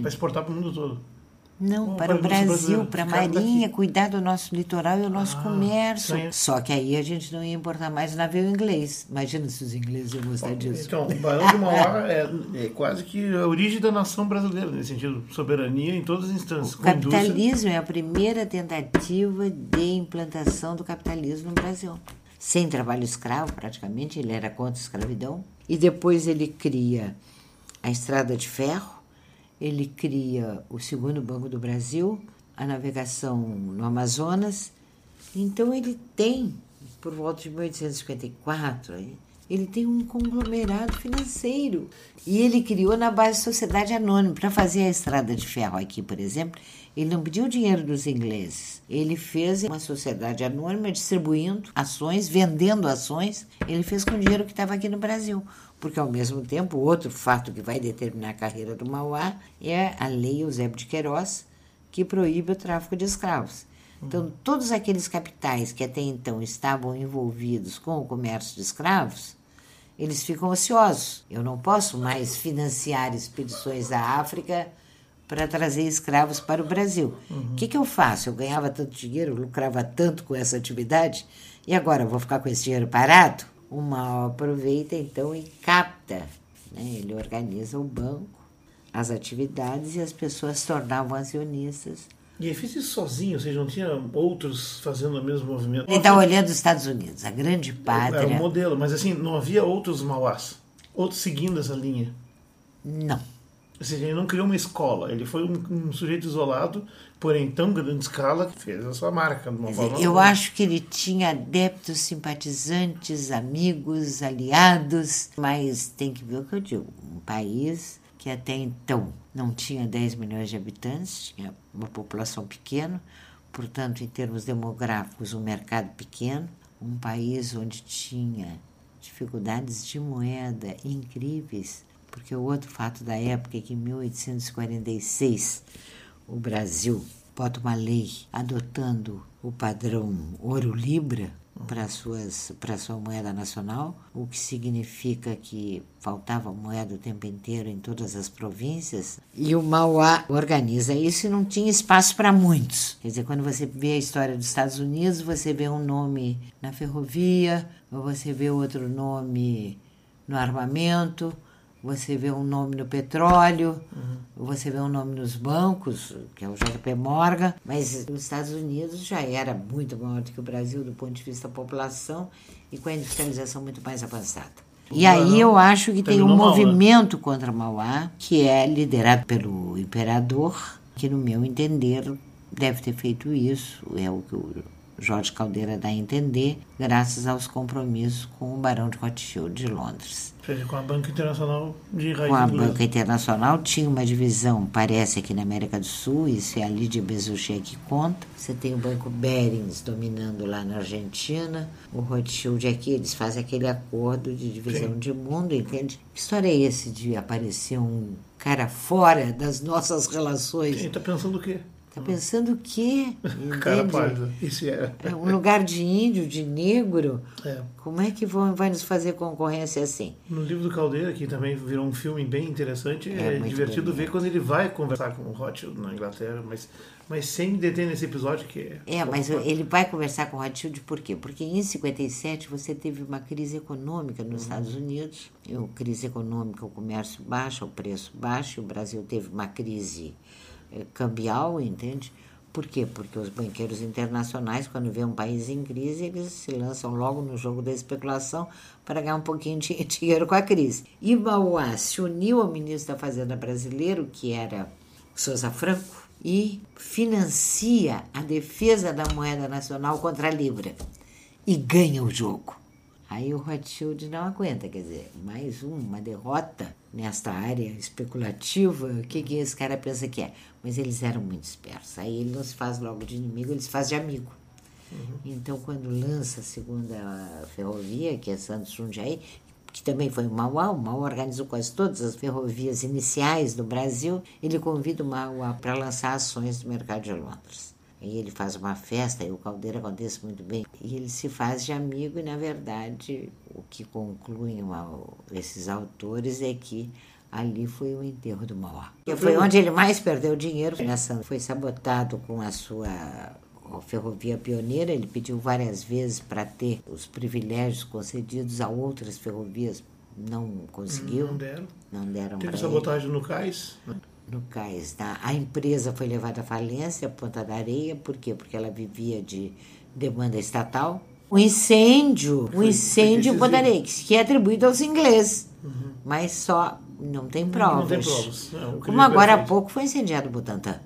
Para exportar para o mundo todo. Não, Bom, para o Brasil, para a Marinha, daqui. cuidar do nosso litoral e o nosso Ah, comércio. sim. Só que aí a gente não ia importar mais navio inglês. Imagina se os ingleses iam gostar disso. Então, o Barão de Mauá é, é quase que a origem da nação brasileira, nesse sentido. Soberania em todas as instâncias. O capitalismo é a primeira tentativa de implantação do capitalismo no Brasil. Sem trabalho escravo, praticamente, ele era contra a escravidão. E depois ele cria a Estrada de Ferro, ele cria o segundo Banco do Brasil, a navegação no Amazonas. Então ele tem, por volta de 1854, aí, ele tem um conglomerado financeiro. E ele criou na base de sociedade anônima. Para fazer a estrada de ferro aqui, por exemplo, ele não pediu dinheiro dos ingleses. Ele fez uma sociedade anônima distribuindo ações, vendendo ações. Ele fez com o dinheiro que estava aqui no Brasil. Porque, ao mesmo tempo, outro fato que vai determinar a carreira do Mauá é a lei Eusébio de Queiroz, que proíbe o tráfico de escravos. Então, todos aqueles capitais que até então estavam envolvidos com o comércio de escravos, eles ficam ociosos. Eu não posso mais financiar expedições à África para trazer escravos para o Brasil. O que, que eu faço? Eu ganhava tanto dinheiro, lucrava tanto com essa atividade, e agora vou ficar com esse dinheiro parado? O mal aproveita então e capta. né? Ele organiza o banco, as atividades e as pessoas se tornavam acionistas. E ele fez isso sozinho, ou seja, não tinha outros fazendo o mesmo movimento. Ele está olhando os Estados Unidos, a grande Era um pátria. modelo, mas assim, não havia outros Mauás. Outros seguindo essa linha. Não. Ou seja, ele não criou uma escola. Ele foi um, um sujeito isolado, porém tão grande escala, que fez a sua marca. De uma forma eu acho que ele tinha adeptos, simpatizantes, amigos, aliados, mas tem que ver o que eu digo. Um país que até então não tinha 10 milhões de habitantes, tinha uma população pequena, portanto, em termos demográficos, um mercado pequeno, um país onde tinha dificuldades de moeda incríveis, porque o outro fato da época é que em 1846 o Brasil bota uma lei adotando o padrão ouro-libra para suas para sua moeda nacional, o que significa que faltava moeda o tempo inteiro em todas as províncias. E o Mauá organiza isso e não tinha espaço para muitos. Quer dizer, quando você vê a história dos Estados Unidos, você vê um nome na ferrovia, ou você vê outro nome no armamento, você vê um nome no petróleo, uhum. você vê um nome nos bancos, que é o JP Morgan, mas os Estados Unidos já era muito maior do que o Brasil do ponto de vista da população e com a industrialização muito mais avançada. E aí eu acho que tem um movimento contra Mauá, que é liderado pelo imperador, que no meu entender deve ter feito isso, é o que o Jorge Caldeira dá a entender, graças aos compromissos com o Barão de Rothschild de Londres. Com a Banca Internacional de Raiz Com a Banca Internacional tinha uma divisão, parece aqui na América do Sul, isso é a Lídia Bezuchet que conta. Você tem o Banco Berings dominando lá na Argentina, o Rothschild aqui, eles fazem aquele acordo de divisão Sim. de mundo, entende? Que história é esse de aparecer um cara fora das nossas relações? Quem está pensando o quê? Tá pensando o quê? Cara pálido. Isso é. é. Um lugar de índio, de negro. É. Como é que vão, vai nos fazer concorrência assim? No livro do Caldeira, que também virou um filme bem interessante, é, é divertido ver quando ele vai conversar com o Rothschild na Inglaterra, mas, mas sem deter nesse episódio que é. É, mas ele vai conversar com o Rothschild por quê? Porque em 57 você teve uma crise econômica nos uhum. Estados Unidos, a crise econômica, o comércio baixo, o preço baixo, o Brasil teve uma crise cambial, entende? Por quê? Porque os banqueiros internacionais, quando vê um país em crise, eles se lançam logo no jogo da especulação para ganhar um pouquinho de dinheiro com a crise. E se uniu ao ministro da Fazenda brasileiro, que era Souza Franco, e financia a defesa da moeda nacional contra a Libra. E ganha o jogo. Aí o Rothschild não aguenta, quer dizer, mais uma derrota nesta área especulativa, o que, que esse cara pensa que é? Mas eles eram muito espertos. Aí ele não se faz logo de inimigo, ele se faz de amigo. Uhum. Então, quando lança a segunda ferrovia, que é Santos Jundiaí, que também foi o Mauá, o Mauá organizou quase todas as ferrovias iniciais do Brasil, ele convida o Mauá para lançar ações do mercado de Londres. Aí ele faz uma festa, e o Caldeira acontece muito bem, e ele se faz de amigo, e na verdade o que concluem esses autores é que ali foi o enterro do Mauá. Foi onde ele mais perdeu dinheiro, nessa, foi sabotado com a sua ferrovia pioneira, ele pediu várias vezes para ter os privilégios concedidos a outras ferrovias, não conseguiu. Não deram. Não deram Teve sabotagem ele. no cais. Né? no cais. Tá? A empresa foi levada à falência, Ponta da Areia, por quê? Porque ela vivia de demanda estatal. O incêndio, o incêndio em Ponta da Areia, que é atribuído aos ingleses, uhum. mas só não tem provas. Não, tem provas. Não, Como agora há pouco foi incendiado o Butantã.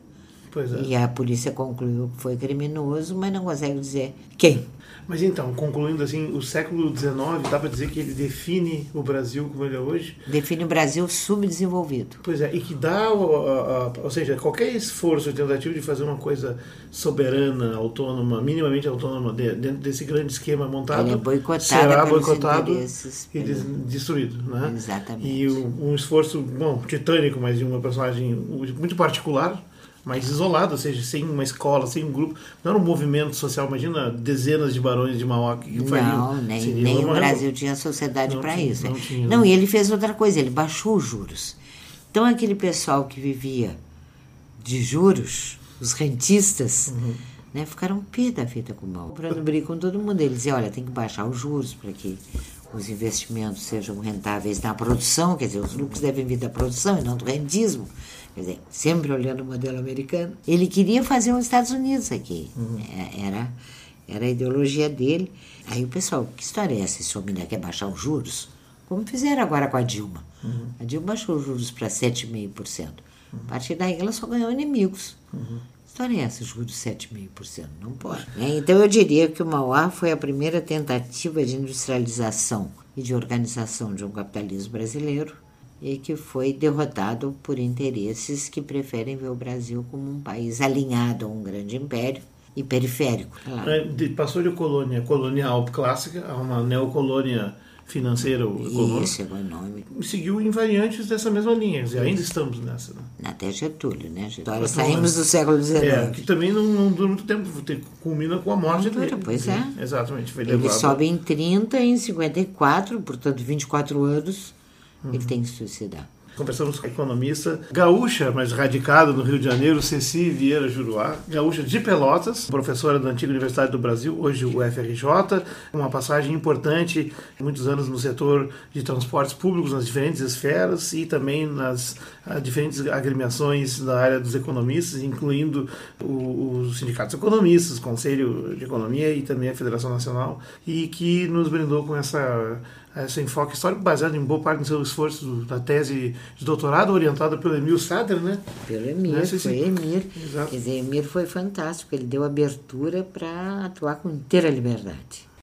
Pois é. E a polícia concluiu que foi criminoso, mas não consegue dizer quem. Mas então, concluindo assim, o século XIX, dá para dizer que ele define o Brasil como ele é hoje? Define o Brasil subdesenvolvido. Pois é, e que dá, ou seja, qualquer esforço, tentativa de fazer uma coisa soberana, autônoma, minimamente autônoma, dentro desse grande esquema montado, é será boicotado e destruído. Né? Exatamente. E um, um esforço, bom, titânico, mas de uma personagem muito particular, mais isolado, ou seja, sem uma escola, sem um grupo. Não era um movimento social, imagina dezenas de barões de Mauá que fariam. Não, nem, nem o Brasil tinha sociedade para isso. Não, tinha, não, e ele fez outra coisa, ele baixou os juros. Então aquele pessoal que vivia de juros, os rentistas, uhum. né, ficaram pé da vida com o mal. Comprando briga com todo mundo. Ele dizia, olha, tem que baixar os juros para que os investimentos sejam rentáveis na produção, quer dizer, os lucros devem vir da produção e não do rentismo quer dizer, sempre olhando o modelo americano. Ele queria fazer os Estados Unidos aqui, uhum. É, era, era a ideologia dele. Aí o pessoal, que história é essa? Esse homem quer baixar os juros? Como fizeram agora com a Dilma. Uhum. A Dilma baixou os juros para 7,5%. Uhum. A partir daí ela só ganhou inimigos. Uhum. História é essa, juros 7,5%? Não pode. É, então eu diria que o Mauá foi a primeira tentativa de industrialização e de organização de um capitalismo brasileiro e que foi derrotado por interesses que preferem ver o Brasil como um país alinhado a um grande império e periférico. Claro. É, passou de colônia colonial clássica a uma neocolônia financeira econômica. Isso, econômica. E seguiu em variantes dessa mesma linha, e ainda estamos nessa. Né? Até Getúlio, né? Getúlio. Nós saímos do século XIX. É, que também não, não dura muito tempo, culmina com a morte dele. Pois é. Exatamente. Foi Ele levado. sobe em 30, em 54, portanto 24 anos, Uhum. Ele tem que se suicidar. Conversamos com a economista gaúcha, mas radicada no Rio de Janeiro, Ceci Vieira Juruá, gaúcha de Pelotas, professora da antiga Universidade do Brasil, hoje o uma passagem importante, muitos anos no setor de transportes públicos nas diferentes esferas e também nas ah, diferentes agremiações da área dos economistas, incluindo os sindicatos economistas, Conselho de Economia e também a Federação Nacional, e que nos brindou com essa esse enfoque histórico baseado em boa parte do seu esforço da tese de doutorado orientada pelo Emil Sader, né? Pelo Emir, né? foi Emir. Exato. Quer dizer, Emir foi fantástico, ele deu abertura para atuar com inteira liberdade.